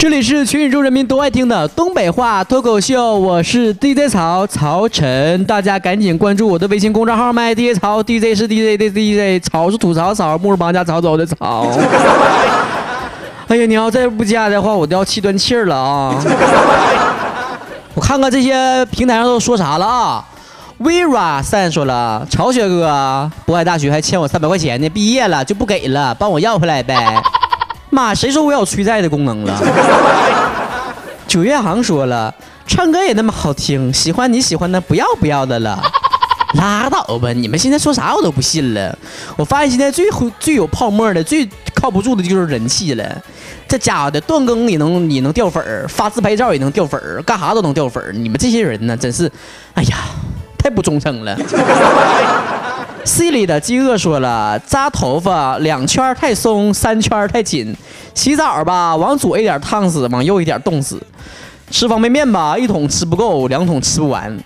这里是全宇宙人民都爱听的东北话脱口秀，我是 DJ 曹曹晨，大家赶紧关注我的微信公众号麦 DJ 曹 DJ 是 DJ 的 DJ，曹是吐槽曹，木是绑架曹走的曹。哎呀，你要再不加的话，我都要气断气了啊！我看看这些平台上都说啥了啊？Vera 三说了，曹学哥，渤海大学还欠我三百块钱呢，毕业了就不给了，帮我要回来呗。妈，谁说我有催债的功能了？九月航说了，唱歌也那么好听，喜欢你喜欢的不要不要的了。拉倒吧，你们现在说啥我都不信了。我发现现在最最有泡沫的、最靠不住的就是人气了。这家伙的断更也能也能掉粉儿，发自拍照也能掉粉儿，干啥都能掉粉儿。你们这些人呢，真是，哎呀，太不忠诚了。C 里的饥饿说了：扎头发两圈太松，三圈太紧。洗澡吧，往左一点烫死，往右一点冻死。吃方便面吧，一桶吃不够，两桶吃不完。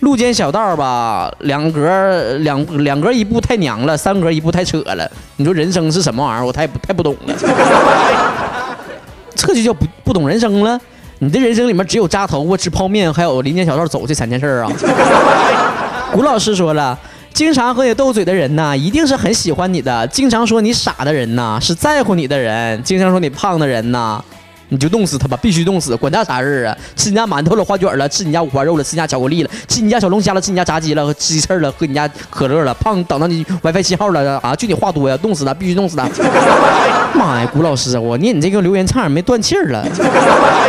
路肩小道吧，两格两两格一步太娘了，三格一步太扯了。你说人生是什么玩意儿？我太不太不懂了。这就叫不不懂人生了。你的人生里面只有扎头发、吃泡面，还有林间小道走这三件事啊。古老师说了。经常和你斗嘴的人呢，一定是很喜欢你的；经常说你傻的人呢，是在乎你的人；经常说你胖的人呢，你就冻死他吧，必须冻死，管他啥事啊！吃你家馒头了，花卷了，吃你家五花肉了，吃你家巧克力了，吃你家小龙虾了，吃你家炸鸡了，吃鸡翅了，喝你家可乐了，胖挡到你 WiFi 信号了啊！就你话多呀，冻死他，必须冻死他！妈呀，古老师，我念你这个留言差点没断气儿了。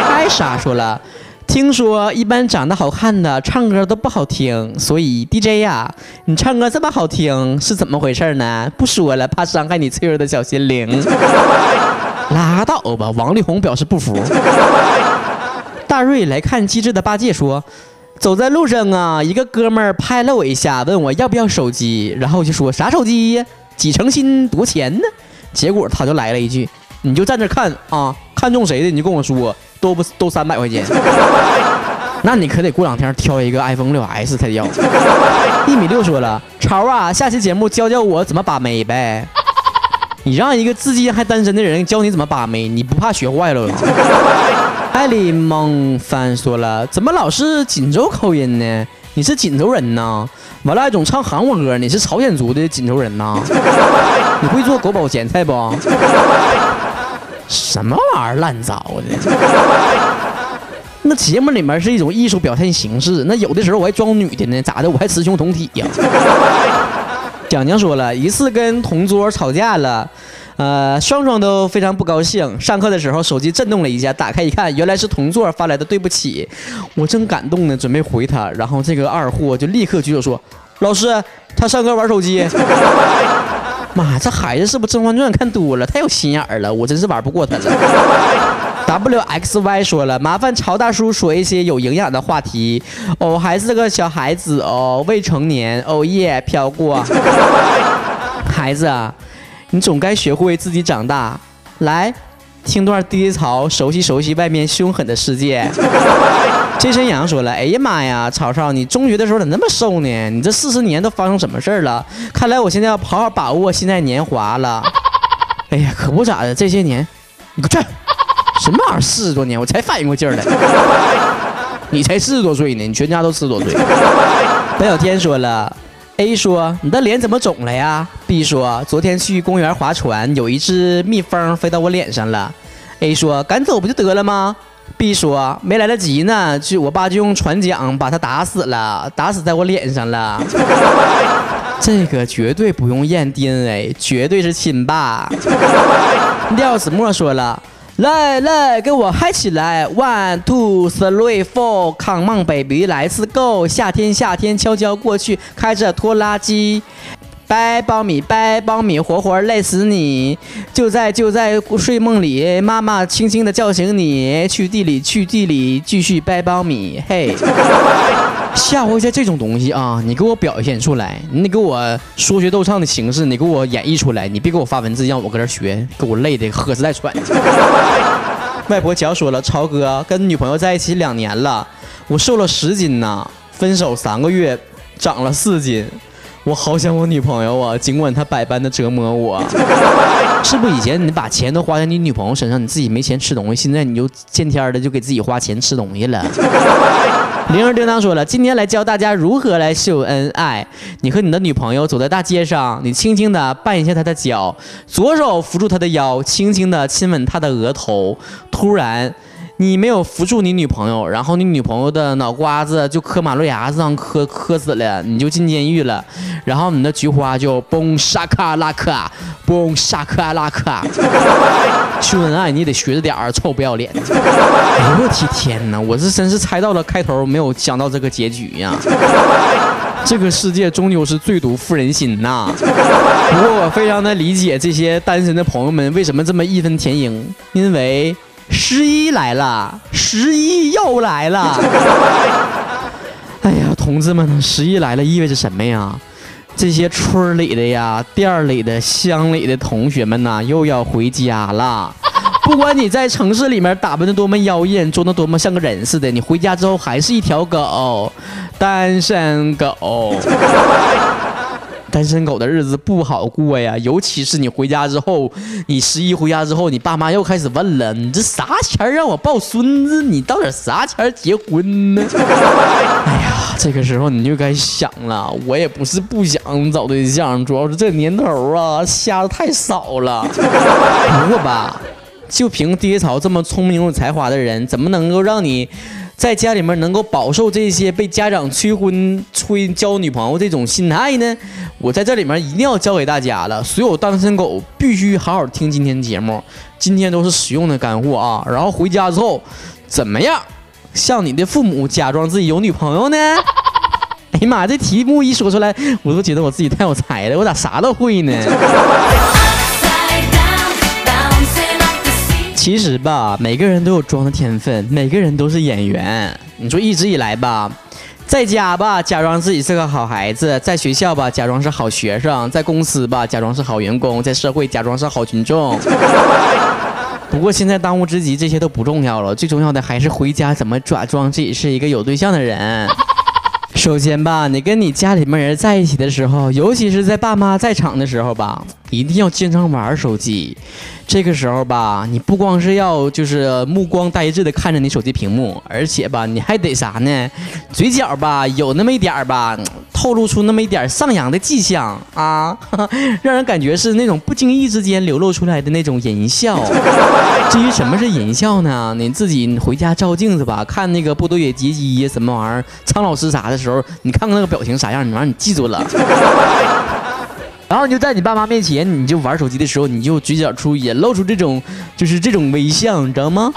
艾莎说了。听说一般长得好看的唱歌都不好听，所以 DJ 呀，你唱歌这么好听是怎么回事呢？不说了，怕伤害你脆弱的小心灵。拉倒吧，王力宏表示不服。大瑞来看机智的八戒说，走在路上啊，一个哥们儿拍了我一下，问我要不要手机，然后我就说啥手机呀？几成新多钱呢？结果他就来了一句，你就站这看啊，看中谁的你就跟我说。都不都三百块钱，那你可得过两天挑一个 iPhone 六 S 才要。一米六说了，超啊，下期节目教教我怎么把妹呗。你让一个至今还单身的人教你怎么把妹，你不怕学坏了？艾丽蒙帆说了，怎么老是锦州口音呢？你是锦州人呐？完了还总唱韩国歌，你是朝鲜族的锦州人呐？你会做狗保咸菜不？什么玩意儿烂糟的？那节目里面是一种艺术表现形式，那有的时候我还装女的呢，咋的？我还雌雄同体呀？蒋蒋说了一次跟同桌吵架了，呃，双双都非常不高兴。上课的时候手机震动了一下，打开一看，原来是同桌发来的对不起。我正感动呢，准备回他，然后这个二货就立刻举手说：“老师，他上课玩手机。”妈，这孩子是不是《甄嬛传》看多了？太有心眼儿了，我真是玩不过他了。W X Y 说了，麻烦曹大叔说一些有营养的话题。哦，还是个小孩子哦，未成年。哦耶，飘过。孩子，你总该学会自己长大。来，听段低潮，熟悉熟悉外面凶狠的世界。这身羊说了：“哎呀妈呀，曹操，你中学的时候咋那么瘦呢？你这四十年都发生什么事儿了？看来我现在要好好把握现在年华了。哎呀，可不咋的，这些年，你给我去！什么玩意儿？四十多年，我才反应过劲儿来。你才四十多岁呢，你全家都四十多岁。”白小天说了：“A 说你的脸怎么肿了呀？”B 说：“昨天去公园划船，有一只蜜蜂飞到我脸上了。”A 说：“赶走不就得了吗？” B 说没来得及呢，就我爸就用船桨把他打死了，打死在我脸上了。这个绝对不用验 DNA，绝对是亲爸。廖子墨说了，来来，给我嗨起来，One two three four，Come on baby，来次 Go，夏天夏天悄悄过去，开着拖拉机。掰苞米，掰苞米，活活累死你！就在就在睡梦里，妈妈轻轻地叫醒你，去地里，去地里，继续掰苞米。嘿，吓唬一下这种东西啊！你给我表现出来，你给我说学逗唱的形式，你给我演绎出来，你别给我发文字，让我搁这学，给我累的喝死带喘。外婆乔说了，超哥跟女朋友在一起两年了，我瘦了十斤呢，分手三个月，长了四斤。我好想我女朋友啊，尽管她百般的折磨我。是不是以前你把钱都花在你女朋友身上，你自己没钱吃东西，现在你就见天的就给自己花钱吃东西了？铃儿叮当说了，今天来教大家如何来秀恩爱。你和你的女朋友走在大街上，你轻轻的绊一下她的脚，左手扶住她的腰，轻轻的亲吻她的额头，突然。你没有扶住你女朋友，然后你女朋友的脑瓜子就磕马路牙子上磕磕死了，你就进监狱了，然后你的菊花就嘣沙卡拉卡，嘣沙卡拉卡。秀恩爱你得学着点儿，臭不要脸！哎呦我的天哪，我是真是猜到了开头，没有想到这个结局呀。这个世界终究是最毒妇人心呐。不过我非常的理解这些单身的朋友们为什么这么义愤填膺，因为。十一来了，十一又来了。哎呀，同志们，十一来了意味着什么呀？这些村里的呀、店里的、乡里的同学们呐，又要回家了。不管你在城市里面打扮的多么妖艳，装的多么像个人似的，你回家之后还是一条狗，单身狗。单身狗的日子不好过呀，尤其是你回家之后，你十一回家之后，你爸妈又开始问了：你这啥钱让我抱孙子？你到底啥钱结婚呢？哎呀，这个时候你就该想了，我也不是不想找对象，主要是这年头啊，瞎的太少了。不过吧，就凭爹曹这么聪明有才华的人，怎么能够让你？在家里面能够饱受这些被家长催婚、催交女朋友这种心态呢？我在这里面一定要教给大家了，所有单身狗必须好好听今天节目，今天都是实用的干货啊！然后回家之后，怎么样向你的父母假装自己有女朋友呢？哎呀妈，这题目一说出来，我都觉得我自己太有才了，我咋啥都会呢？其实吧，每个人都有装的天分，每个人都是演员。你说一直以来吧，在家吧假装自己是个好孩子，在学校吧假装是好学生，在公司吧假装是好员工，在社会假装是好群众。不过现在当务之急这些都不重要了，最重要的还是回家怎么假装自己是一个有对象的人。首先吧，你跟你家里面人在一起的时候，尤其是在爸妈在场的时候吧，一定要经常玩手机。这个时候吧，你不光是要就是目光呆滞的看着你手机屏幕，而且吧，你还得啥呢？嘴角吧有那么一点吧，透露出那么一点上扬的迹象啊，让人感觉是那种不经意之间流露出来的那种淫笑。至于什么是淫笑呢？你自己回家照镜子吧，看那个波多野结衣什么玩意儿，苍老师啥的时候，你看看那个表情啥样，你完你记住了。然后你就在你爸妈面前，你就玩手机的时候，你就嘴角处也露出这种，就是这种微笑，你知道吗？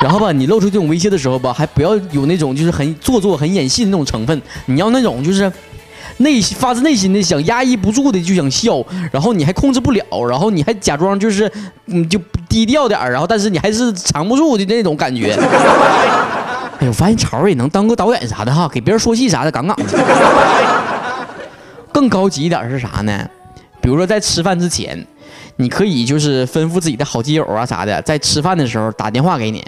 然后吧，你露出这种微笑的时候吧，还不要有那种就是很做作、很演戏的那种成分，你要那种就是内心发自内心的想压抑不住的就想笑，然后你还控制不了，然后你还假装就是嗯就低调点儿，然后但是你还是藏不住的那种感觉。哎呦，发现潮儿也能当个导演啥的哈，给别人说戏啥的，杠杠的。更高级一点是啥呢？比如说，在吃饭之前，你可以就是吩咐自己的好基友啊啥的，在吃饭的时候打电话给你，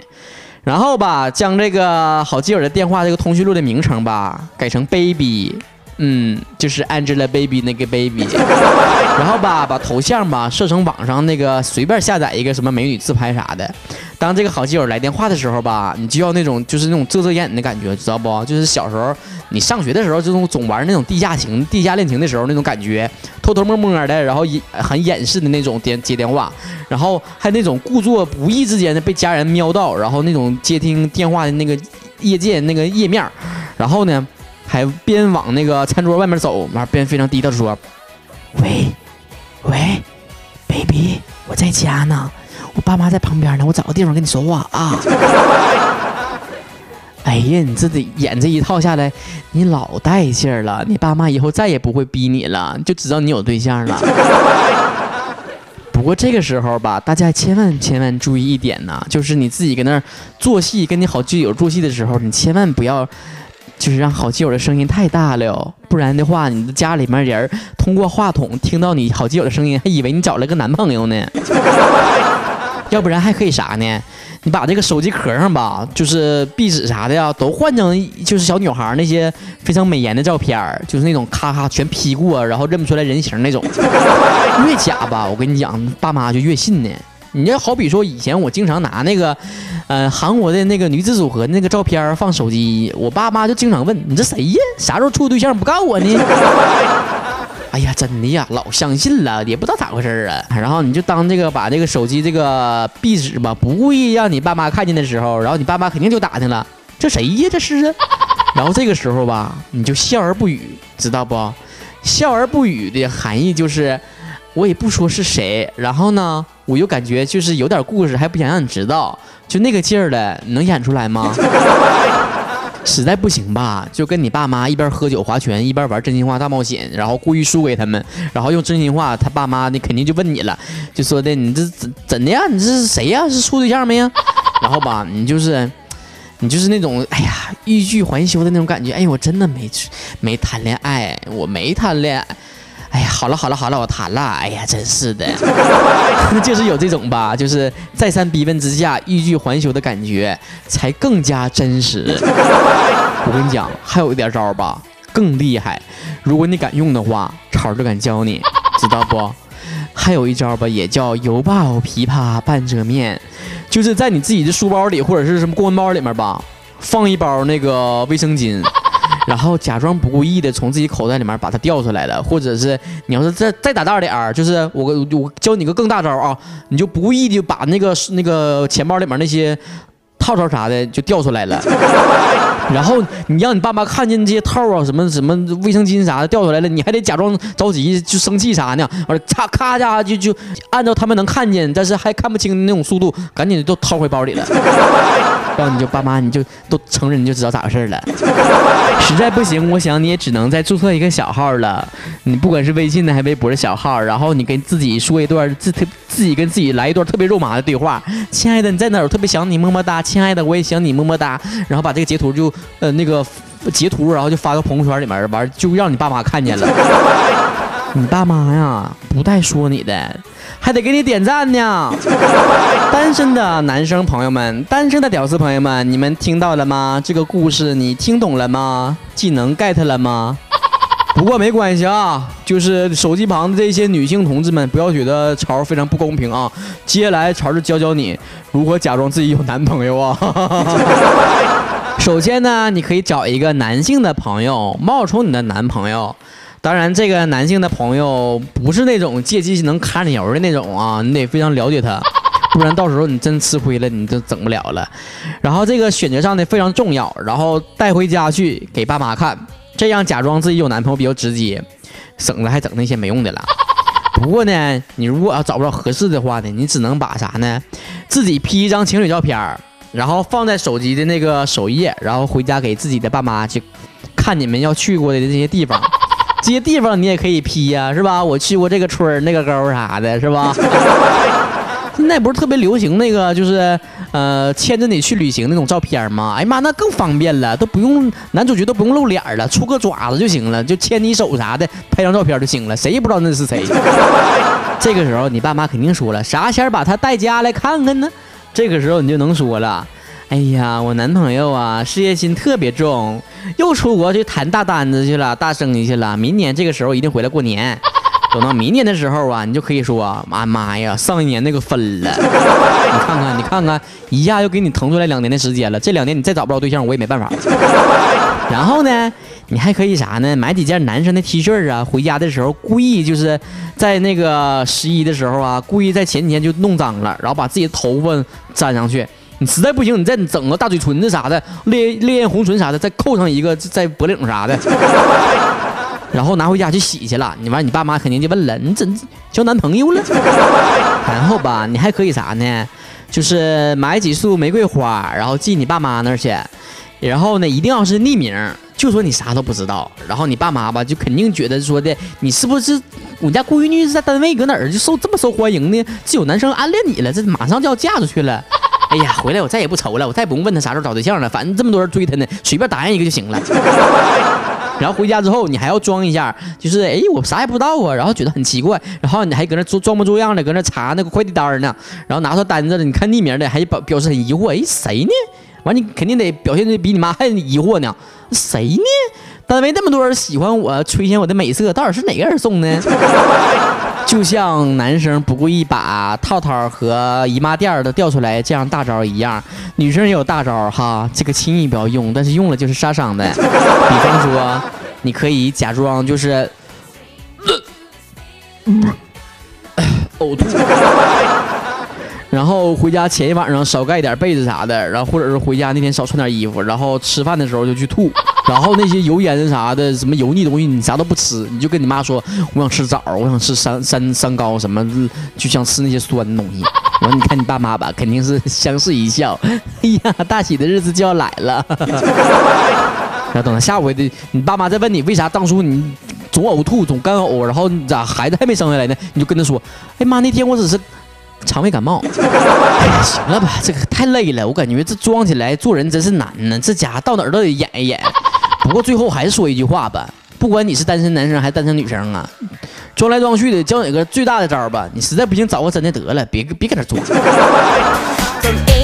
然后吧，将这个好基友的电话这个通讯录的名称吧改成 baby。嗯，就是 Angelababy 那个 baby，然后吧，把头像吧设成网上那个随便下载一个什么美女自拍啥的。当这个好基友来电话的时候吧，你就要那种就是那种遮遮掩掩的感觉，知道不？就是小时候你上学的时候，这种总玩那种地下情、地下恋情的时候那种感觉，偷偷摸摸的，然后很掩饰的那种电接电话，然后还那种故作不意之间的被家人瞄到，然后那种接听电话的那个页键那个页面，然后呢？还边往那个餐桌外面走，完边非常低的说：“喂，喂，baby，我在家呢，我爸妈在旁边呢，我找个地方跟你说话啊。”哎呀，你这得演这一套下来，你老带劲儿了，你爸妈以后再也不会逼你了，就知道你有对象了。不过这个时候吧，大家千万千万注意一点呢，就是你自己搁那儿做戏，跟你好基友做戏的时候，你千万不要。就是让好基友的声音太大了哟，不然的话，你的家里面人通过话筒听到你好基友的声音，还以为你找了个男朋友呢。要不然还可以啥呢？你把这个手机壳上吧，就是壁纸啥的呀，都换成就是小女孩那些非常美颜的照片就是那种咔咔全 P 过，然后认不出来人形那种。越假吧，我跟你讲，爸妈就越信呢。你要好比说以前我经常拿那个，呃，韩国的那个女子组合那个照片放手机，我爸妈就经常问你这谁呀？啥时候处对象不告我呢？哎呀，真的呀，老相信了，也不知道咋回事啊。然后你就当这个把这个手机这个壁纸吧，不故意让你爸妈看见的时候，然后你爸妈肯定就打听了，这谁呀？这是啊。然后这个时候吧，你就笑而不语，知道不？笑而不语的含义就是，我也不说是谁，然后呢，我又感觉就是有点故事，还不想让你知道，就那个劲儿的，能演出来吗？实在不行吧，就跟你爸妈一边喝酒划拳，一边玩真心话大冒险，然后故意输给他们，然后用真心话，他爸妈那肯定就问你了，就说的你这怎怎的呀？你这是谁呀？是处对象没呀？然后吧，你就是，你就是那种哎呀欲拒还休的那种感觉。哎，我真的没没谈恋爱，我没谈恋爱。哎呀，好了好了好了，我谈了。哎呀，真是的，就是有这种吧，就是再三逼问之下欲拒还休的感觉，才更加真实。我跟你讲，还有一点招吧，更厉害。如果你敢用的话，超就敢教你，知道不？还有一招吧，也叫犹抱琵琶半遮面，就是在你自己的书包里或者是什么公文包里面吧，放一包那个卫生巾。然后假装不故意的从自己口袋里面把它掉出来了，或者是你要是再再打大点儿，就是我我教你个更大招啊，你就不故意的把那个那个钱包里面那些套套啥的就掉出来了。然后你让你爸妈看见这些套啊，什么什么卫生巾啥的掉出来了，你还得假装着急就生气啥呢？完了，嚓咔家就就按照他们能看见，但是还看不清那种速度，赶紧都掏回包里了。然后你就爸妈你就都承认，你就知道咋回事了。实在不行，我想你也只能再注册一个小号了。你不管是微信的还是微博的小号，然后你跟自己说一段自特自己跟自己来一段特别肉麻的对话。亲爱的，你在哪？我特别想你，么么哒。亲爱的，我也想你，么么哒。然后把这个截图就。呃，那个截图，然后就发到朋友圈里面，完就让你爸妈看见了。你爸妈呀，不带说你的，还得给你点赞呢。单身的男生朋友们，单身的屌丝朋友们，你们听到了吗？这个故事你听懂了吗？技能 get 了吗？不过没关系啊，就是手机旁的这些女性同志们，不要觉得潮非常不公平啊。接下来潮就教教你如何假装自己有男朋友啊。首先呢，你可以找一个男性的朋友冒充你的男朋友，当然这个男性的朋友不是那种借机能揩你油的那种啊，你得非常了解他，不然到时候你真吃亏了，你就整不了了。然后这个选择上呢非常重要，然后带回家去给爸妈看，这样假装自己有男朋友比较直接，省得还整那些没用的了。不过呢，你如果要找不着合适的话呢，你只能把啥呢，自己 P 一张情侣照片。然后放在手机的那个首页，然后回家给自己的爸妈去看你们要去过的这些地方，这些地方你也可以 P 呀，是吧？我去过这个村儿、那个沟啥的，是吧？现在不是特别流行那个，就是呃牵着你去旅行那种照片吗？哎呀妈，那更方便了，都不用男主角都不用露脸了，出个爪子就行了，就牵你手啥的，拍张照片就行了，谁也不知道那是谁。这个时候你爸妈肯定说了，啥前把他带家来看看呢？这个时候你就能说了，哎呀，我男朋友啊，事业心特别重，又出国去谈大单子去了，大生意去了。明年这个时候一定回来过年。等到明年的时候啊，你就可以说，妈妈呀，上一年那个分了。你看看，你看看，一下又给你腾出来两年的时间了。这两年你再找不着对象，我也没办法。然后呢，你还可以啥呢？买几件男生的 T 恤啊，回家的时候故意就是在那个十一的时候啊，故意在前几天就弄脏了，然后把自己的头发粘上去。你实在不行，你再整个大嘴唇子啥的，烈烈焰红唇啥的，再扣上一个在脖领啥的。然后拿回家去洗去了，你完你爸妈肯定就问了，你怎交男朋友了？然后吧，你还可以啥呢？就是买几束玫瑰花，然后寄你爸妈那儿去。然后呢，一定要是匿名，就说你啥都不知道。然后你爸妈吧，就肯定觉得说的，你是不是我家闺女是在单位搁哪儿就受这么受欢迎呢？这有男生暗恋你了，这马上就要嫁出去了。哎呀，回来我再也不愁了，我再也不用问他啥时候找对象了，反正这么多人追他呢，随便答应一个就行了。然后回家之后你还要装一下，就是哎我啥也不知道啊，然后觉得很奇怪，然后你还搁那装装模作样的搁那查那个快递单呢，然后拿出单子了，你看匿名的还表表示很疑惑，哎谁呢？完你肯定得表现的比你妈还疑惑呢，谁呢？单位那么多人喜欢我，垂涎我的美色，到底是哪个人送呢？就像男生不故意把套套和姨妈垫都掉出来这样大招一样，女生也有大招哈，这个轻易不要用，但是用了就是杀伤的。比方说，你可以假装就是呕吐。然后回家前一晚上少盖点被子啥的，然后或者是回家那天少穿点衣服，然后吃饭的时候就去吐，然后那些油烟啥的，什么油腻东西你啥都不吃，你就跟你妈说我想吃枣，我想吃山山山糕什么，就想吃那些酸的东西。完你看你爸妈吧，肯定是相视一笑，哎呀，大喜的日子就要来了。然后等到下回的你爸妈再问你为啥当初你总呕吐总干呕，然后咋孩子还没生下来呢？你就跟他说，哎妈，那天我只是。肠胃感冒，哎行了吧，这个太累了，我感觉这装起来做人真是难呢。这家伙到哪儿都得演一演。不过最后还是说一句话吧，不管你是单身男生还是单身女生啊，装来装去的，教你个最大的招吧。你实在不行找个真的得了，别别搁那装。